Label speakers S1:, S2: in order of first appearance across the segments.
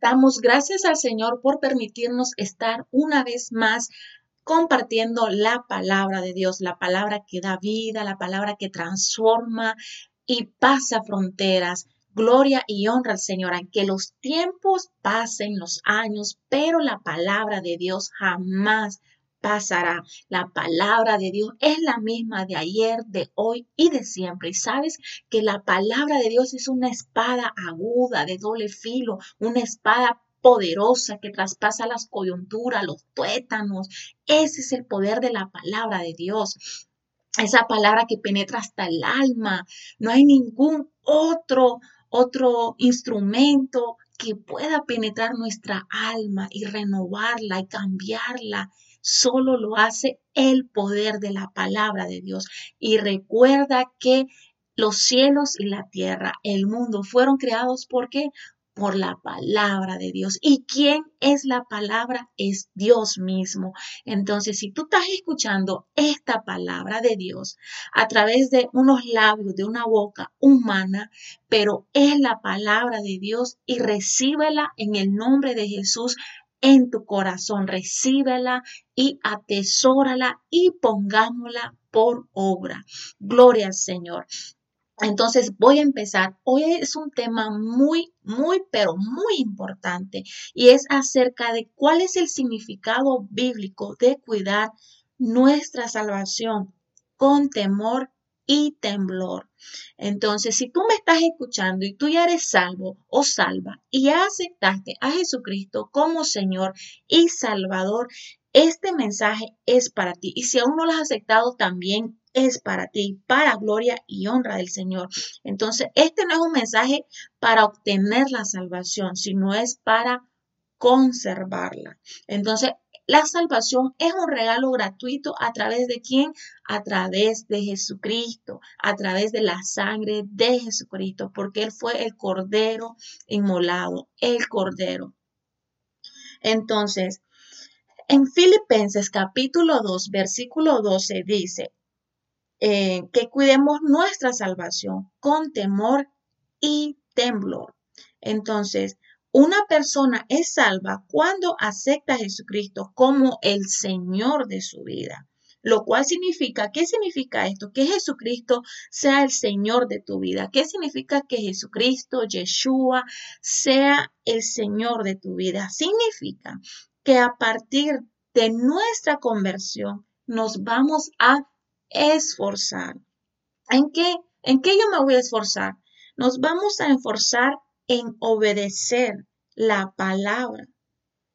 S1: Damos gracias al Señor por permitirnos estar una vez más compartiendo la palabra de Dios, la palabra que da vida, la palabra que transforma y pasa fronteras. Gloria y honra al Señor, aunque los tiempos pasen, los años, pero la palabra de Dios jamás pasará. La palabra de Dios es la misma de ayer, de hoy y de siempre. Y sabes que la palabra de Dios es una espada aguda, de doble filo, una espada poderosa que traspasa las coyunturas, los tuétanos. Ese es el poder de la palabra de Dios. Esa palabra que penetra hasta el alma. No hay ningún otro otro instrumento que pueda penetrar nuestra alma y renovarla y cambiarla Solo lo hace el poder de la palabra de Dios. Y recuerda que los cielos y la tierra, el mundo, fueron creados por qué? Por la palabra de Dios. ¿Y quién es la palabra? Es Dios mismo. Entonces, si tú estás escuchando esta palabra de Dios a través de unos labios, de una boca humana, pero es la palabra de Dios y recíbela en el nombre de Jesús en tu corazón, recíbela y atesórala y pongámosla por obra. Gloria al Señor. Entonces voy a empezar. Hoy es un tema muy, muy, pero muy importante y es acerca de cuál es el significado bíblico de cuidar nuestra salvación con temor y temblor. Entonces, si tú me estás escuchando y tú ya eres salvo o salva y aceptaste a Jesucristo como Señor y Salvador, este mensaje es para ti. Y si aún no lo has aceptado, también es para ti, para gloria y honra del Señor. Entonces, este no es un mensaje para obtener la salvación, sino es para conservarla. Entonces, la salvación es un regalo gratuito a través de quién? A través de Jesucristo, a través de la sangre de Jesucristo, porque Él fue el Cordero inmolado, el Cordero. Entonces, en Filipenses capítulo 2, versículo 12 dice eh, que cuidemos nuestra salvación con temor y temblor. Entonces, una persona es salva cuando acepta a Jesucristo como el Señor de su vida. Lo cual significa, ¿qué significa esto? Que Jesucristo sea el Señor de tu vida. ¿Qué significa que Jesucristo, Yeshua, sea el Señor de tu vida? Significa que a partir de nuestra conversión nos vamos a esforzar. ¿En qué? ¿En qué yo me voy a esforzar? Nos vamos a esforzar en obedecer la palabra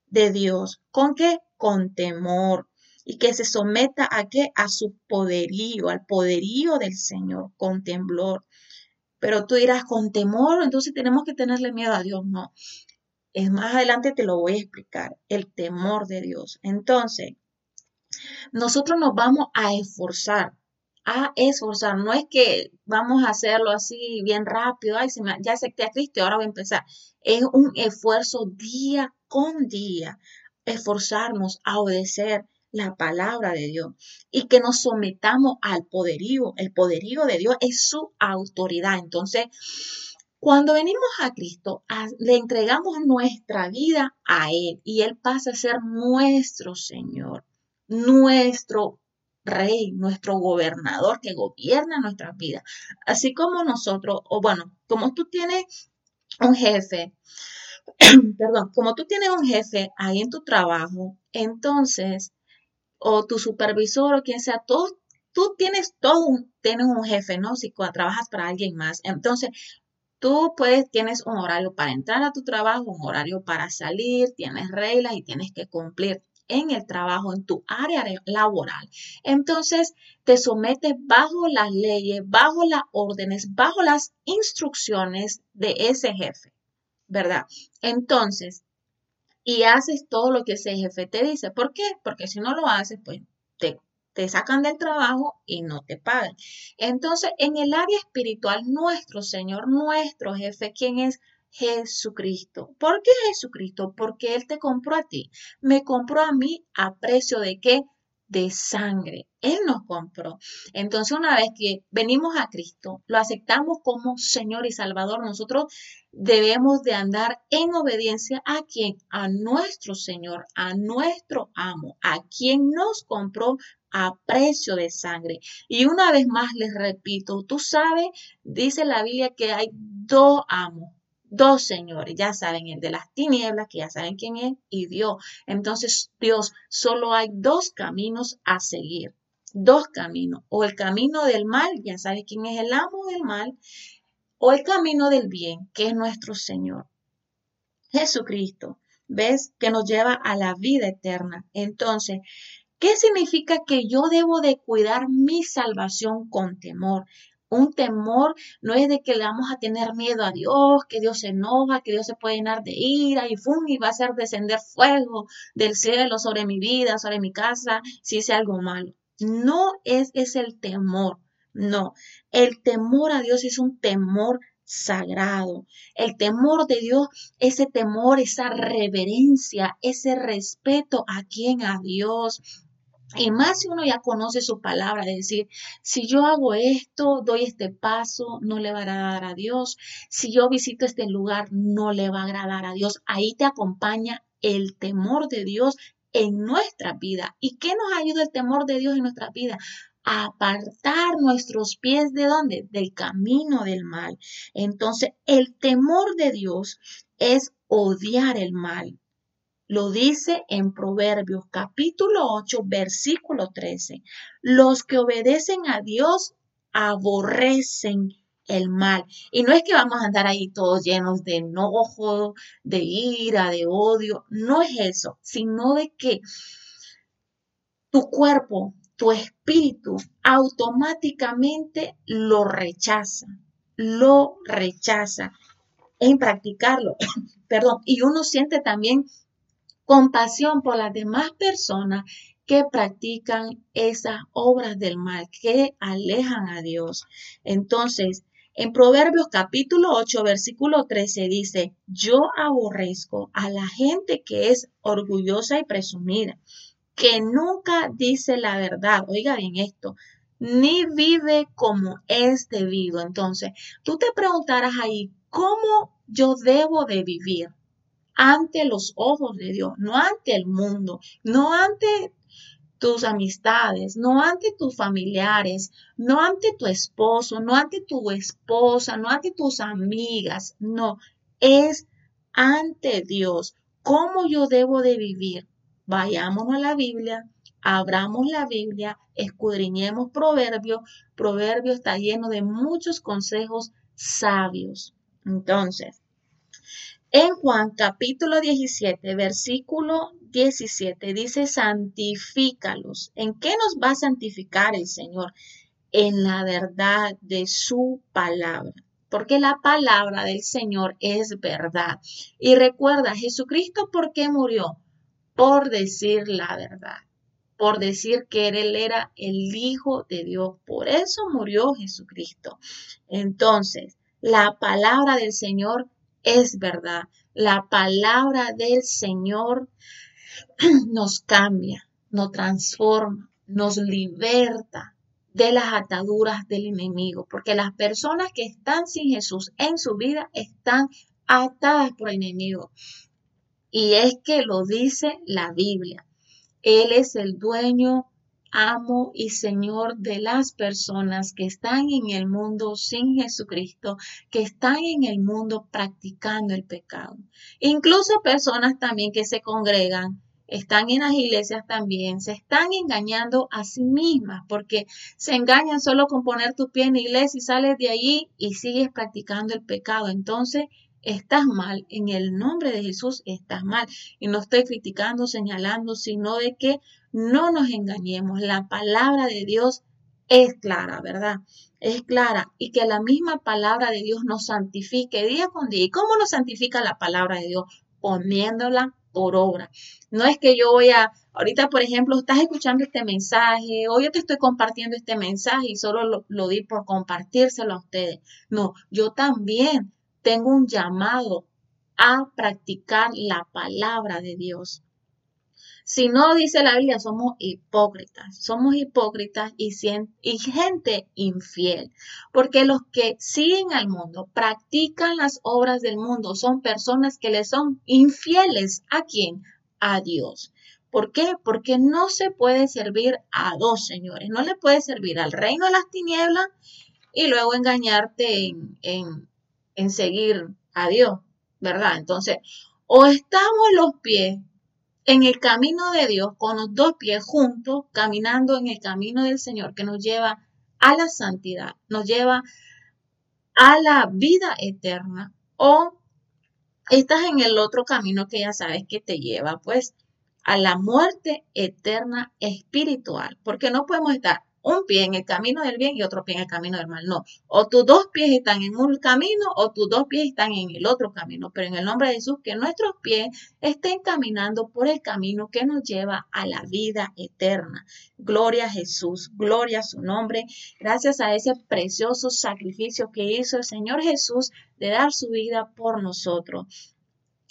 S1: de Dios. ¿Con qué? Con temor. Y que se someta a qué? A su poderío, al poderío del Señor, con temblor. Pero tú dirás, con temor, entonces tenemos que tenerle miedo a Dios. No. Es más adelante te lo voy a explicar, el temor de Dios. Entonces, nosotros nos vamos a esforzar a esforzar. No es que vamos a hacerlo así bien rápido, ay, se me, ya acepté a Cristo ahora voy a empezar. Es un esfuerzo día con día, esforzarnos a obedecer la palabra de Dios y que nos sometamos al poderío. El poderío de Dios es su autoridad. Entonces, cuando venimos a Cristo, le entregamos nuestra vida a Él y Él pasa a ser nuestro Señor, nuestro rey, nuestro gobernador que gobierna nuestras vidas. Así como nosotros, o bueno, como tú tienes un jefe, perdón, como tú tienes un jefe ahí en tu trabajo, entonces, o tu supervisor o quien sea, tú, tienes todo un, tienes un jefe, ¿no? Si trabajas para alguien más. Entonces, tú puedes, tienes un horario para entrar a tu trabajo, un horario para salir, tienes reglas y tienes que cumplir en el trabajo, en tu área laboral. Entonces, te sometes bajo las leyes, bajo las órdenes, bajo las instrucciones de ese jefe, ¿verdad? Entonces, y haces todo lo que ese jefe te dice. ¿Por qué? Porque si no lo haces, pues te, te sacan del trabajo y no te pagan. Entonces, en el área espiritual, nuestro Señor, nuestro jefe, ¿quién es? Jesucristo. ¿Por qué Jesucristo? Porque Él te compró a ti. Me compró a mí a precio de qué? de sangre. Él nos compró. Entonces, una vez que venimos a Cristo, lo aceptamos como Señor y Salvador, nosotros debemos de andar en obediencia a quien, a nuestro Señor, a nuestro amo, a quien nos compró a precio de sangre. Y una vez más les repito, tú sabes, dice la Biblia que hay dos amos, dos señores, ya saben, el de las tinieblas, que ya saben quién es, y Dios. Entonces, Dios, solo hay dos caminos a seguir, dos caminos, o el camino del mal, ya sabes quién es el amo del mal, o el camino del bien, que es nuestro Señor. Jesucristo, ¿ves? Que nos lleva a la vida eterna. Entonces, ¿qué significa que yo debo de cuidar mi salvación con temor? Un temor no es de que le vamos a tener miedo a Dios, que Dios se enoja, que Dios se puede llenar de ira y fum, y va a hacer descender fuego del cielo sobre mi vida, sobre mi casa, si hice algo malo. No es, es el temor, no. El temor a Dios es un temor sagrado. El temor de Dios, ese temor, esa reverencia, ese respeto a quien, a Dios, y más si uno ya conoce su palabra, de decir, si yo hago esto, doy este paso, no le va a agradar a Dios. Si yo visito este lugar, no le va a agradar a Dios. Ahí te acompaña el temor de Dios en nuestra vida. ¿Y qué nos ayuda el temor de Dios en nuestra vida? A apartar nuestros pies de dónde? Del camino del mal. Entonces, el temor de Dios es odiar el mal. Lo dice en Proverbios capítulo 8, versículo 13. Los que obedecen a Dios aborrecen el mal. Y no es que vamos a andar ahí todos llenos de enojo, de ira, de odio. No es eso, sino de que tu cuerpo, tu espíritu automáticamente lo rechaza, lo rechaza en practicarlo. Perdón, y uno siente también compasión por las demás personas que practican esas obras del mal, que alejan a Dios. Entonces, en Proverbios capítulo 8, versículo 13 dice, yo aborrezco a la gente que es orgullosa y presumida, que nunca dice la verdad. Oiga bien esto, ni vive como es debido. Entonces, tú te preguntarás ahí, ¿cómo yo debo de vivir? Ante los ojos de Dios, no ante el mundo, no ante tus amistades, no ante tus familiares, no ante tu esposo, no ante tu esposa, no ante tus amigas, no, es ante Dios. ¿Cómo yo debo de vivir? Vayámonos a la Biblia, abramos la Biblia, escudriñemos Proverbios. Proverbio está lleno de muchos consejos sabios. Entonces, en Juan capítulo 17, versículo 17 dice, santifícalos. ¿En qué nos va a santificar el Señor? En la verdad de su palabra. Porque la palabra del Señor es verdad. Y recuerda, Jesucristo, ¿por qué murió? Por decir la verdad. Por decir que Él era el Hijo de Dios. Por eso murió Jesucristo. Entonces, la palabra del Señor es verdad. La palabra del Señor nos cambia, nos transforma, nos liberta de las ataduras del enemigo, porque las personas que están sin Jesús en su vida están atadas por el enemigo. Y es que lo dice la Biblia. Él es el dueño amo y Señor de las personas que están en el mundo sin Jesucristo, que están en el mundo practicando el pecado. Incluso personas también que se congregan, están en las iglesias también, se están engañando a sí mismas, porque se engañan solo con poner tu pie en la iglesia y sales de allí y sigues practicando el pecado. Entonces, estás mal, en el nombre de Jesús estás mal. Y no estoy criticando, señalando, sino de que no nos engañemos. La palabra de Dios es clara, ¿verdad? Es clara y que la misma palabra de Dios nos santifique día con día. ¿Y cómo nos santifica la palabra de Dios? Poniéndola por obra. No es que yo voy a, ahorita por ejemplo, estás escuchando este mensaje o yo te estoy compartiendo este mensaje y solo lo, lo di por compartírselo a ustedes. No, yo también tengo un llamado a practicar la palabra de Dios. Si no, dice la Biblia, somos hipócritas. Somos hipócritas y, gente infiel. Porque los que siguen al mundo, practican las obras del mundo, son personas que le son infieles. ¿A quién? A Dios. ¿Por qué? Porque no se puede servir a dos señores. No le puede servir al reino de las tinieblas y luego engañarte en, en, en seguir a Dios, ¿verdad? Entonces, o estamos los pies en el camino de Dios, con los dos pies juntos, caminando en el camino del Señor que nos lleva a la santidad, nos lleva a la vida eterna, o estás en el otro camino que ya sabes que te lleva pues a la muerte eterna espiritual, porque no podemos estar un pie en el camino del bien y otro pie en el camino del mal. No, o tus dos pies están en un camino o tus dos pies están en el otro camino. Pero en el nombre de Jesús, que nuestros pies estén caminando por el camino que nos lleva a la vida eterna. Gloria a Jesús, gloria a su nombre. Gracias a ese precioso sacrificio que hizo el Señor Jesús de dar su vida por nosotros.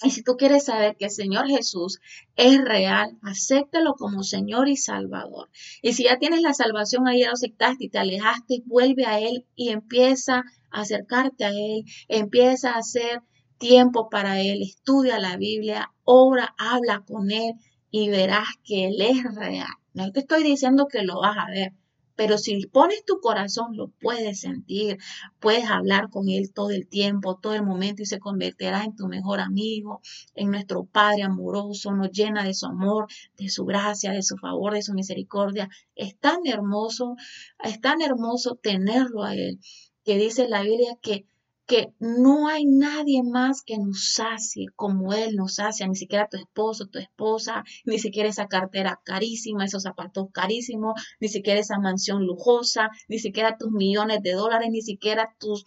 S1: Y si tú quieres saber que el Señor Jesús es real, acéptalo como Señor y Salvador. Y si ya tienes la salvación, ahí lo aceptaste y te alejaste, vuelve a Él y empieza a acercarte a Él, empieza a hacer tiempo para Él, estudia la Biblia, ora, habla con Él y verás que Él es real. No te estoy diciendo que lo vas a ver, pero si pones tu corazón, lo puedes sentir, puedes hablar con Él todo el tiempo, todo el momento y se convertirá en tu mejor amigo, en nuestro Padre amoroso, nos llena de su amor, de su gracia, de su favor, de su misericordia. Es tan hermoso, es tan hermoso tenerlo a Él, que dice la Biblia que que no hay nadie más que nos sacie como Él nos sacia, ni siquiera tu esposo, tu esposa, ni siquiera esa cartera carísima, esos zapatos carísimos, ni siquiera esa mansión lujosa, ni siquiera tus millones de dólares, ni siquiera tus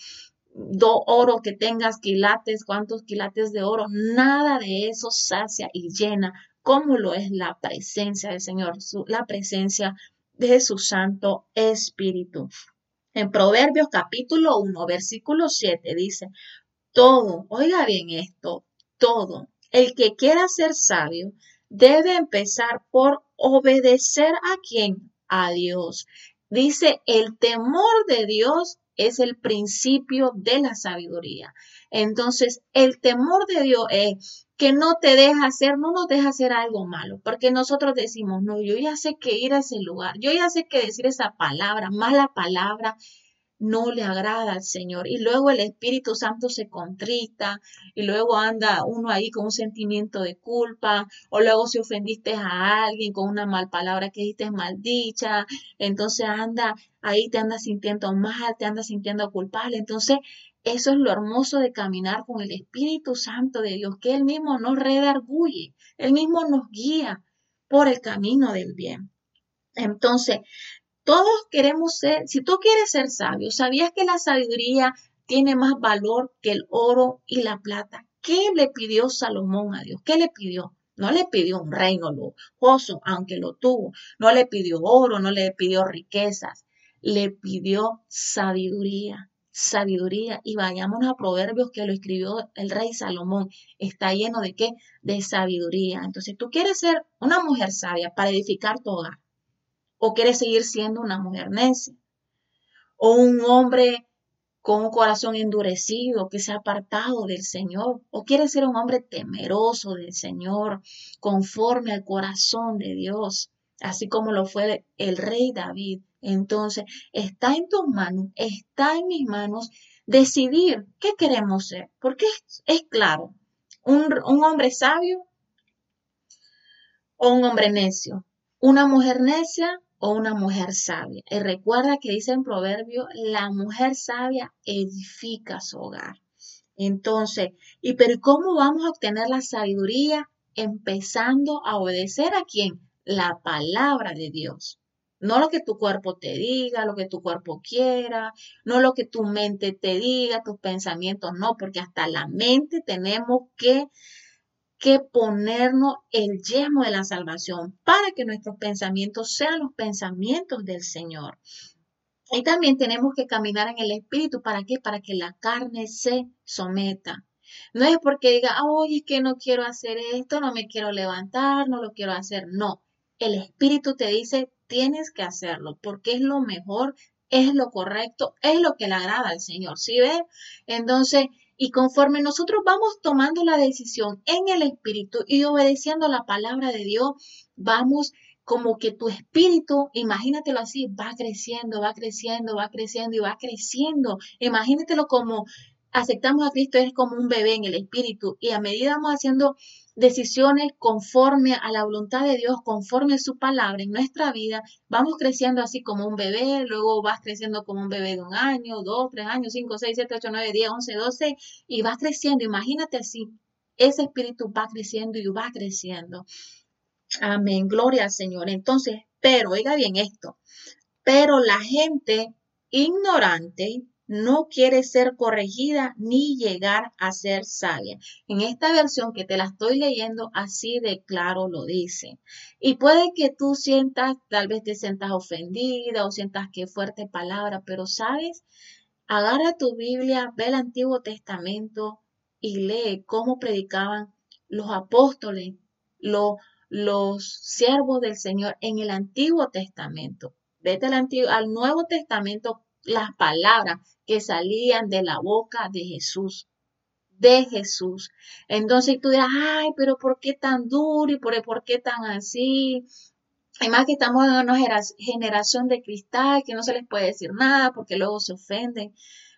S1: do oro que tengas, quilates, cuántos quilates de oro, nada de eso sacia y llena como lo es la presencia del Señor, la presencia de su Santo Espíritu. En Proverbios capítulo 1, versículo 7 dice, todo, oiga bien esto, todo, el que quiera ser sabio debe empezar por obedecer a quién? A Dios. Dice, el temor de Dios es el principio de la sabiduría. Entonces, el temor de Dios es que no te deja hacer, no nos deja hacer algo malo, porque nosotros decimos, no, yo ya sé que ir a ese lugar, yo ya sé que decir esa palabra, mala palabra, no le agrada al Señor. Y luego el Espíritu Santo se contrita y luego anda uno ahí con un sentimiento de culpa o luego si ofendiste a alguien con una mal palabra que dijiste maldicha, entonces anda ahí te anda sintiendo mal, te anda sintiendo culpable. Entonces eso es lo hermoso de caminar con el Espíritu Santo de Dios, que Él mismo nos redarguye, Él mismo nos guía por el camino del bien. Entonces, todos queremos ser, si tú quieres ser sabio, ¿sabías que la sabiduría tiene más valor que el oro y la plata? ¿Qué le pidió Salomón a Dios? ¿Qué le pidió? No le pidió un reino lujoso, aunque lo tuvo. No le pidió oro, no le pidió riquezas. Le pidió sabiduría sabiduría. Y vayamos a Proverbios que lo escribió el rey Salomón. Está lleno de qué? De sabiduría. Entonces, tú quieres ser una mujer sabia para edificar tu hogar. O quieres seguir siendo una mujer necia. O un hombre con un corazón endurecido que se ha apartado del Señor. O quieres ser un hombre temeroso del Señor, conforme al corazón de Dios, así como lo fue el rey David entonces, está en tus manos, está en mis manos decidir qué queremos ser, porque es, claro, un, un hombre sabio o un hombre necio, una mujer necia o una mujer sabia. Y recuerda que dice en Proverbio, la mujer sabia edifica su hogar. Entonces, ¿y pero cómo vamos a obtener la sabiduría? Empezando a obedecer a quién? La palabra de Dios. No lo que tu cuerpo te diga, lo que tu cuerpo quiera, no lo que tu mente te diga, tus pensamientos, no, porque hasta la mente tenemos que, que ponernos el yemo de la salvación para que nuestros pensamientos sean los pensamientos del Señor. Y también tenemos que caminar en el Espíritu. ¿Para qué? Para que la carne se someta. No es porque diga, oye, es que no quiero hacer esto, no me quiero levantar, no lo quiero hacer. No, el Espíritu te dice, tienes que hacerlo porque es lo mejor, es lo correcto, es lo que le agrada al Señor. ¿Sí ves? Entonces, y conforme nosotros vamos tomando la decisión en el Espíritu y obedeciendo la palabra de Dios, vamos como que tu espíritu, imagínatelo así, va creciendo, va creciendo, va creciendo y va creciendo. Imagínatelo como aceptamos a Cristo, es como un bebé en el espíritu y a medida vamos haciendo decisiones conforme a la voluntad de Dios, conforme a su palabra en nuestra vida, vamos creciendo así como un bebé, luego vas creciendo como un bebé de un año, dos, tres años, cinco, seis, siete, ocho, nueve, diez, once, doce, y vas creciendo. Imagínate así, ese espíritu va creciendo y va creciendo. Amén, gloria al Señor. Entonces, pero, oiga bien esto, pero la gente ignorante no quiere ser corregida ni llegar a ser sabia. En esta versión que te la estoy leyendo, así de claro lo dice. Y puede que tú sientas, tal vez te sientas ofendida o sientas que fuerte palabra, pero sabes, agarra tu Biblia, ve el Antiguo Testamento y lee cómo predicaban los apóstoles, los los siervos del Señor en el Antiguo Testamento. Vete al, Antiguo, al Nuevo Testamento las palabras que salían de la boca de Jesús. De Jesús. Entonces tú dirás, ay, pero ¿por qué tan duro y por, por qué tan así? Además que estamos en una generación de cristal que no se les puede decir nada porque luego se ofenden.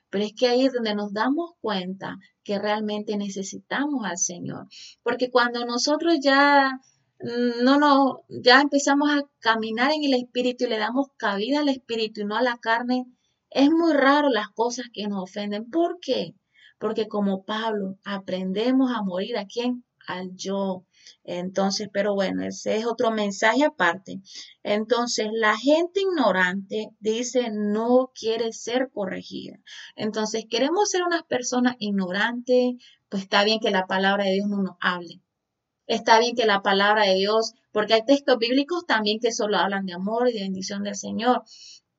S1: Pero es que ahí es donde nos damos cuenta que realmente necesitamos al Señor. Porque cuando nosotros ya no, no, ya empezamos a caminar en el espíritu y le damos cabida al espíritu y no a la carne, es muy raro las cosas que nos ofenden. ¿Por qué? Porque como Pablo aprendemos a morir a quién? Al yo. Entonces, pero bueno, ese es otro mensaje aparte. Entonces, la gente ignorante dice no quiere ser corregida. Entonces, queremos ser unas personas ignorantes, pues está bien que la palabra de Dios no nos hable. Está bien que la palabra de Dios, porque hay textos bíblicos también que solo hablan de amor y de bendición del Señor,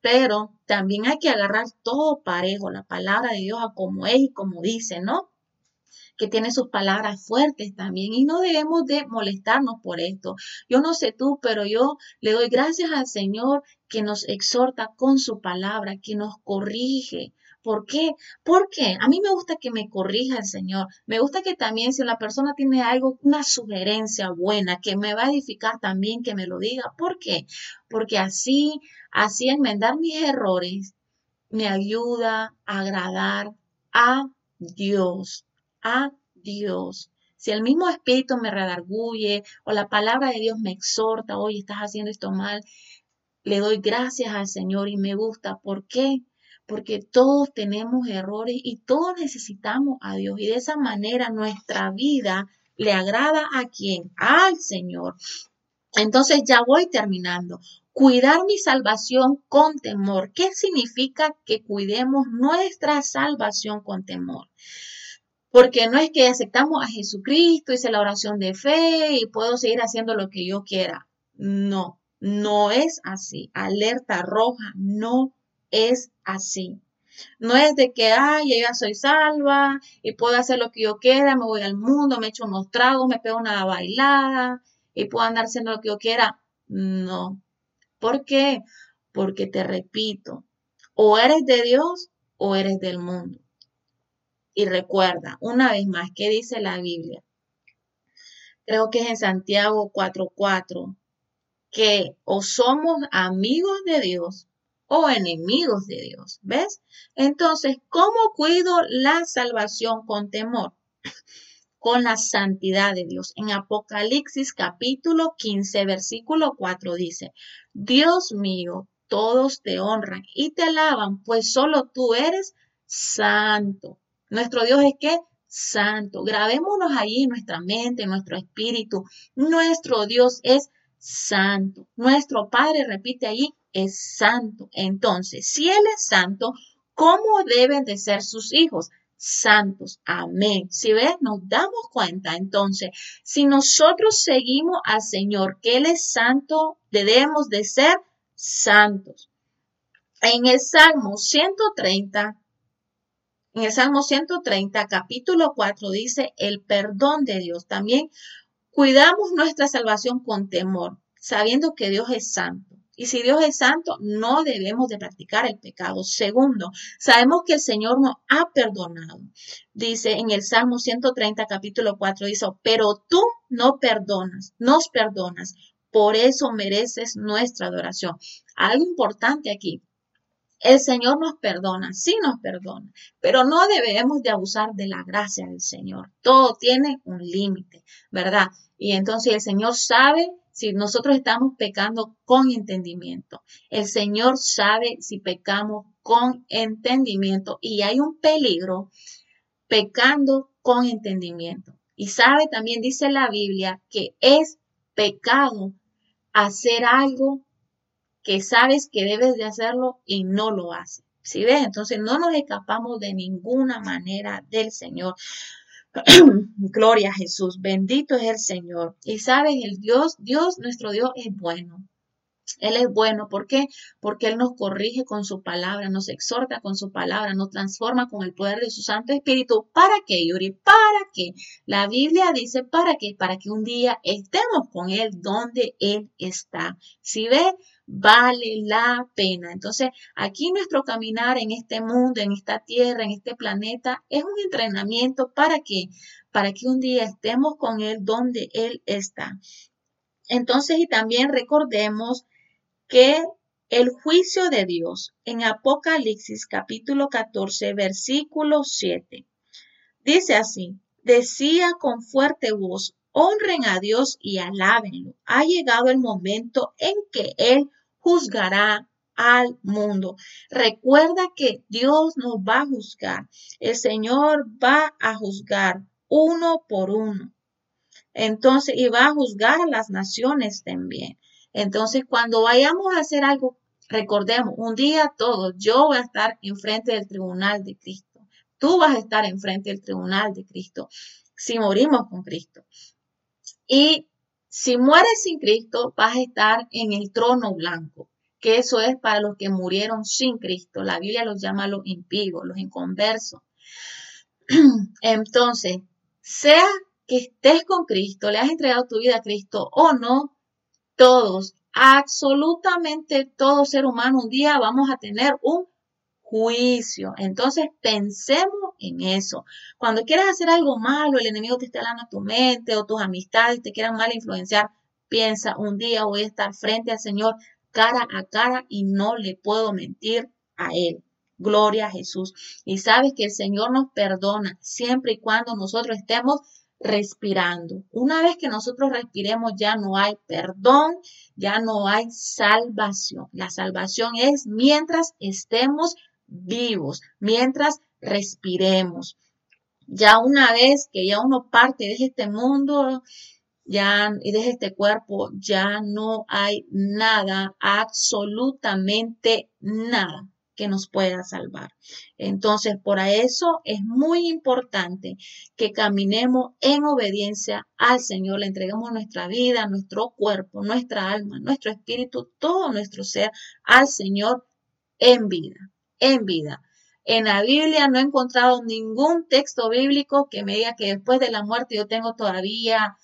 S1: pero también hay que agarrar todo parejo, la palabra de Dios a como es y como dice, ¿no? que tiene sus palabras fuertes también y no debemos de molestarnos por esto. Yo no sé tú, pero yo le doy gracias al Señor que nos exhorta con su palabra, que nos corrige, ¿Por qué? Porque a mí me gusta que me corrija el Señor. Me gusta que también si la persona tiene algo, una sugerencia buena, que me va a edificar también, que me lo diga. ¿Por qué? Porque así, así enmendar mis errores me ayuda a agradar a Dios, a Dios. Si el mismo espíritu me redarguye o la palabra de Dios me exhorta, oye, estás haciendo esto mal, le doy gracias al Señor y me gusta. ¿Por qué? Porque todos tenemos errores y todos necesitamos a Dios. Y de esa manera nuestra vida le agrada a quién? Al Señor. Entonces ya voy terminando. Cuidar mi salvación con temor. ¿Qué significa que cuidemos nuestra salvación con temor? Porque no es que aceptamos a Jesucristo, hice la oración de fe y puedo seguir haciendo lo que yo quiera. No, no es así. Alerta roja, no es así. No es de que, ay, yo ya soy salva y puedo hacer lo que yo quiera, me voy al mundo, me echo unos tragos, me pego una bailada y puedo andar haciendo lo que yo quiera. No. ¿Por qué? Porque te repito, o eres de Dios o eres del mundo. Y recuerda, una vez más, ¿qué dice la Biblia? Creo que es en Santiago 4:4, que o somos amigos de Dios o enemigos de Dios. ¿Ves? Entonces, ¿cómo cuido la salvación con temor? Con la santidad de Dios. En Apocalipsis capítulo 15, versículo 4 dice, Dios mío, todos te honran y te alaban, pues solo tú eres santo. Nuestro Dios es que santo. Grabémonos allí en nuestra mente, en nuestro espíritu. Nuestro Dios es santo. Nuestro Padre repite allí, es santo. Entonces, si Él es santo, ¿cómo deben de ser sus hijos? Santos. Amén. Si ves, nos damos cuenta. Entonces, si nosotros seguimos al Señor, que Él es santo, debemos de ser santos. En el Salmo 130, En el Salmo 130, capítulo 4, dice el perdón de Dios. También cuidamos nuestra salvación con temor, sabiendo que Dios es santo. Y si Dios es santo, no debemos de practicar el pecado. Segundo, sabemos que el Señor nos ha perdonado. Dice en el Salmo 130, capítulo 4, dice, pero tú no perdonas, nos perdonas. Por eso mereces nuestra adoración. Algo importante aquí. El Señor nos perdona, sí nos perdona, pero no debemos de abusar de la gracia del Señor. Todo tiene un límite, ¿verdad? Y entonces el Señor sabe si nosotros estamos pecando con entendimiento. El Señor sabe si pecamos con entendimiento y hay un peligro pecando con entendimiento. Y sabe, también dice la Biblia que es pecado hacer algo que sabes que debes de hacerlo y no lo haces. ¿Sí ves? Entonces no nos escapamos de ninguna manera del Señor. Gloria a Jesús, bendito es el Señor. Y sabes, el Dios, Dios, nuestro Dios es bueno. Él es bueno, ¿por qué? Porque Él nos corrige con su palabra, nos exhorta con su palabra, nos transforma con el poder de su Santo Espíritu. ¿Para qué, Yuri? ¿Para qué? La Biblia dice, ¿para qué? Para que un día estemos con Él donde Él está. Si ve, vale la pena. Entonces, aquí nuestro caminar en este mundo, en esta tierra, en este planeta, es un entrenamiento para que, para que un día estemos con Él donde Él está. Entonces, y también recordemos que el juicio de Dios en Apocalipsis capítulo 14, versículo 7. Dice así, decía con fuerte voz, honren a Dios y alábenlo. Ha llegado el momento en que Él juzgará al mundo. Recuerda que Dios nos va a juzgar. El Señor va a juzgar uno por uno. Entonces, y va a juzgar a las naciones también. Entonces, cuando vayamos a hacer algo, recordemos, un día todos, yo voy a estar enfrente del tribunal de Cristo. Tú vas a estar enfrente del tribunal de Cristo si morimos con Cristo. Y si mueres sin Cristo, vas a estar en el trono blanco, que eso es para los que murieron sin Cristo. La Biblia los llama los impíos, los inconversos. Entonces, sea que estés con Cristo, le has entregado tu vida a Cristo o no, todos, absolutamente todo ser humano un día vamos a tener un juicio. Entonces pensemos en eso. Cuando quieras hacer algo malo, el enemigo te está hablando a tu mente o tus amistades te quieran mal influenciar, piensa, un día voy a estar frente al Señor cara a cara y no le puedo mentir a Él. Gloria a Jesús. Y sabes que el Señor nos perdona siempre y cuando nosotros estemos respirando. Una vez que nosotros respiremos ya no hay perdón, ya no hay salvación. La salvación es mientras estemos vivos, mientras respiremos. Ya una vez que ya uno parte de este mundo ya, y de este cuerpo, ya no hay nada, absolutamente nada que nos pueda salvar. Entonces, por eso es muy importante que caminemos en obediencia al Señor, le entreguemos nuestra vida, nuestro cuerpo, nuestra alma, nuestro espíritu, todo nuestro ser al Señor en vida en vida. En la Biblia no he encontrado ningún texto bíblico que me diga que después de la muerte yo tengo todavía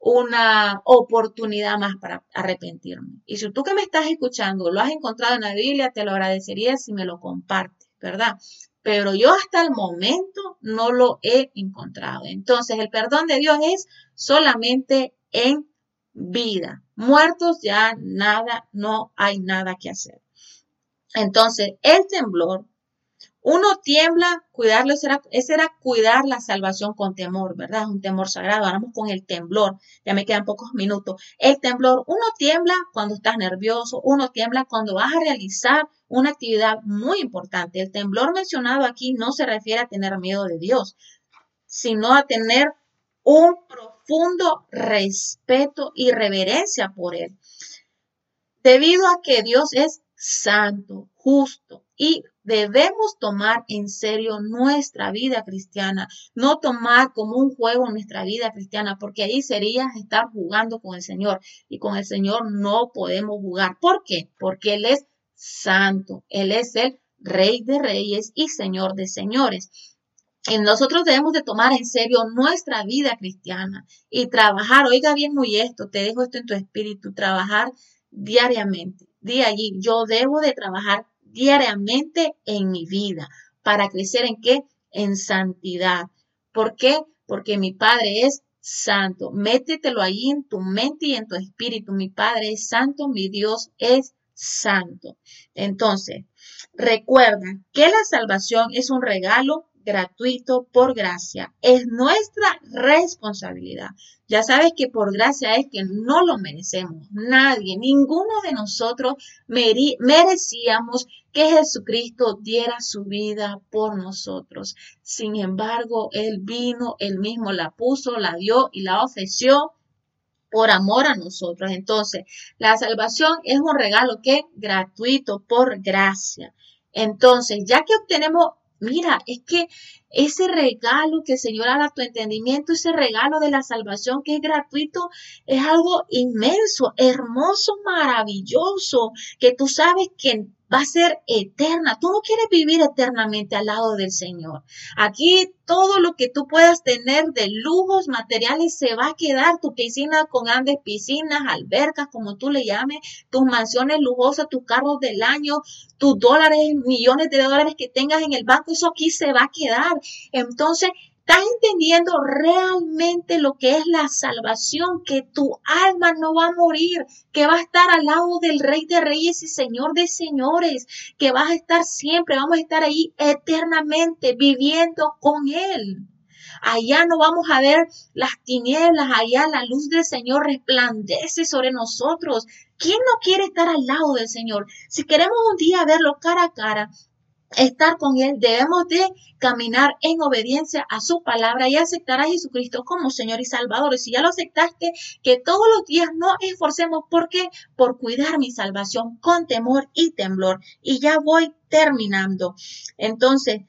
S1: una oportunidad más para arrepentirme. Y si tú que me estás escuchando lo has encontrado en la Biblia, te lo agradecería si me lo compartes, ¿verdad? Pero yo hasta el momento no lo he encontrado. Entonces, el perdón de Dios es solamente en vida. Muertos ya nada, no hay nada que hacer. Entonces, el temblor, uno tiembla, cuidarlo, ese era, cuidar la salvación con temor, ¿verdad? Es un temor sagrado. Vamos con el temblor, ya me quedan pocos minutos. El temblor, uno tiembla cuando estás nervioso, uno tiembla cuando vas a realizar una actividad muy importante. El temblor mencionado aquí no se refiere a tener miedo de Dios, sino a tener un profundo respeto y reverencia por Él. Debido a que Dios es santo, justo y debemos tomar en serio nuestra vida cristiana, no tomar como un juego nuestra vida cristiana, porque ahí sería estar jugando con el Señor y con el Señor no podemos jugar. ¿Por qué? Porque Él es santo, Él es el Rey de Reyes y Señor de Señores. Y nosotros debemos de tomar en serio nuestra vida cristiana y trabajar, oiga bien muy esto, te dejo esto en tu espíritu, trabajar diariamente. Di allí, yo debo de trabajar diariamente en mi vida para crecer en qué? En santidad. ¿Por qué? Porque mi Padre es santo. Métetelo ahí en tu mente y en tu espíritu. Mi Padre es santo, mi Dios es santo. Entonces, recuerda que la salvación es un regalo gratuito por gracia. Es nuestra responsabilidad. Ya sabes que por gracia es que no lo merecemos. Nadie, ninguno de nosotros merecíamos que Jesucristo diera su vida por nosotros. Sin embargo, Él vino, Él mismo la puso, la dio y la ofreció por amor a nosotros. Entonces, la salvación es un regalo que gratuito por gracia. Entonces, ya que obtenemos Mira, es que ese regalo que el Señor haga tu entendimiento, ese regalo de la salvación que es gratuito, es algo inmenso, hermoso, maravilloso, que tú sabes que va a ser eterna. Tú no quieres vivir eternamente al lado del Señor. Aquí todo lo que tú puedas tener de lujos materiales se va a quedar. Tu piscina con grandes piscinas, albercas, como tú le llames, tus mansiones lujosas, tus carros del año, tus dólares, millones de dólares que tengas en el banco, eso aquí se va a quedar. Entonces, ¿Estás entendiendo realmente lo que es la salvación? Que tu alma no va a morir, que va a estar al lado del Rey de Reyes y Señor de Señores, que vas a estar siempre, vamos a estar ahí eternamente viviendo con Él. Allá no vamos a ver las tinieblas, allá la luz del Señor resplandece sobre nosotros. ¿Quién no quiere estar al lado del Señor? Si queremos un día verlo cara a cara, estar con Él, debemos de caminar en obediencia a su palabra y aceptar a Jesucristo como Señor y Salvador. Y si ya lo aceptaste, que todos los días nos esforcemos porque por cuidar mi salvación con temor y temblor. Y ya voy terminando. Entonces,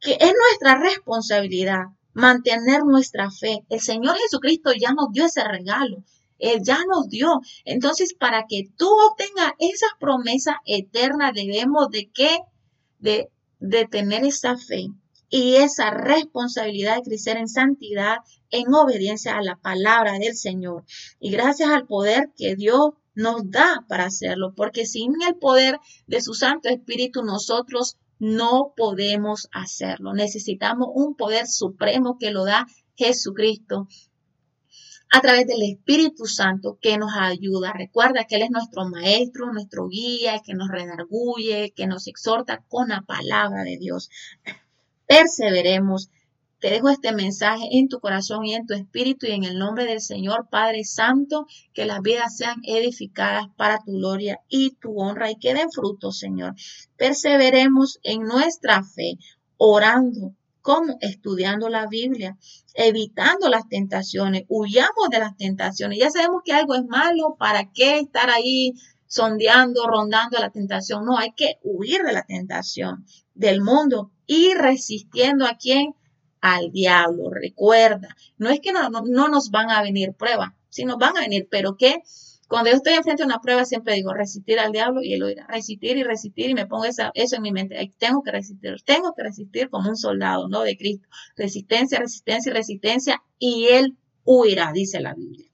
S1: que es nuestra responsabilidad mantener nuestra fe. El Señor Jesucristo ya nos dio ese regalo. Él ya nos dio. Entonces, para que tú obtengas esas promesas eternas, debemos de que de, tener esa fe y esa responsabilidad de crecer en santidad, en obediencia a la palabra del Señor. Y gracias al poder que Dios nos da para hacerlo, porque sin el poder de su Santo Espíritu nosotros no podemos hacerlo. Necesitamos un poder supremo que lo da Jesucristo a través del Espíritu Santo que nos ayuda. Recuerda que Él es nuestro maestro, nuestro guía, que nos redarguye, que nos exhorta con la palabra de Dios. Perseveremos. Te dejo este mensaje en tu corazón y en tu espíritu y en el nombre del Señor Padre Santo, que las vidas sean edificadas para tu gloria y tu honra y que den frutos, Señor. Perseveremos en nuestra fe, orando, como estudiando la Biblia, evitando las tentaciones, huyamos de las tentaciones. Ya sabemos que algo es malo, ¿para qué estar ahí sondeando, rondando la tentación? No, hay que huir de la tentación del mundo y resistiendo a quién? Al diablo. Recuerda, no es que no, no, nos van a venir pruebas, si nos van a venir, pero que cuando yo estoy enfrente de una prueba, siempre digo resistir al diablo y él oirá. Resistir y resistir y me pongo eso en mi mente. Tengo que resistir, tengo que resistir como un soldado, ¿no? De Cristo. Resistencia, resistencia y resistencia y él huirá, dice la Biblia.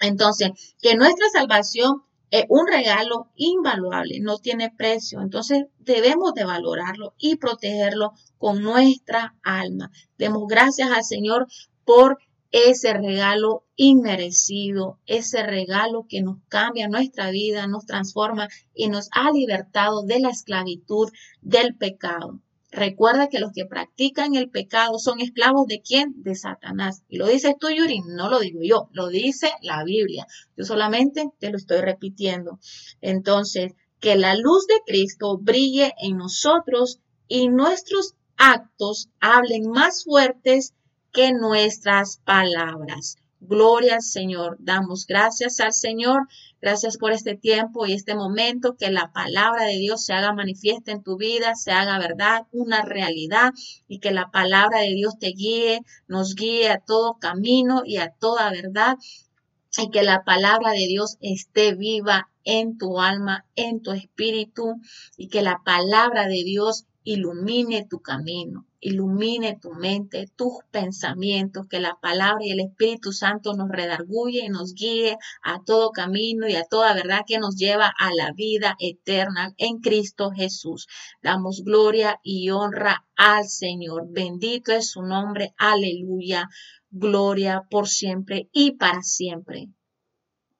S1: Entonces, que nuestra salvación es un regalo invaluable, no tiene precio. Entonces, debemos de valorarlo y protegerlo con nuestra alma. Demos gracias al Señor por ese regalo inmerecido, ese regalo que nos cambia nuestra vida, nos transforma y nos ha libertado de la esclavitud del pecado. Recuerda que los que practican el pecado son esclavos de quién? De Satanás. Y lo dices tú, Yuri, no lo digo yo, lo dice la Biblia. Yo solamente te lo estoy repitiendo. Entonces, que la luz de Cristo brille en nosotros y nuestros actos hablen más fuertes que nuestras palabras. Gloria al Señor. Damos gracias al Señor. Gracias por este tiempo y este momento. Que la palabra de Dios se haga manifiesta en tu vida, se haga verdad, una realidad y que la palabra de Dios te guíe, nos guíe a todo camino y a toda verdad. Y que la palabra de Dios esté viva en tu alma, en tu espíritu y que la palabra de Dios ilumine tu camino, ilumine tu mente, tus pensamientos, que la palabra y el Espíritu Santo nos redarguye y nos guíe a todo camino y a toda verdad que nos lleva a la vida eterna en Cristo Jesús. Damos gloria y honra al Señor. Bendito es su nombre. Aleluya. Gloria por siempre y para siempre.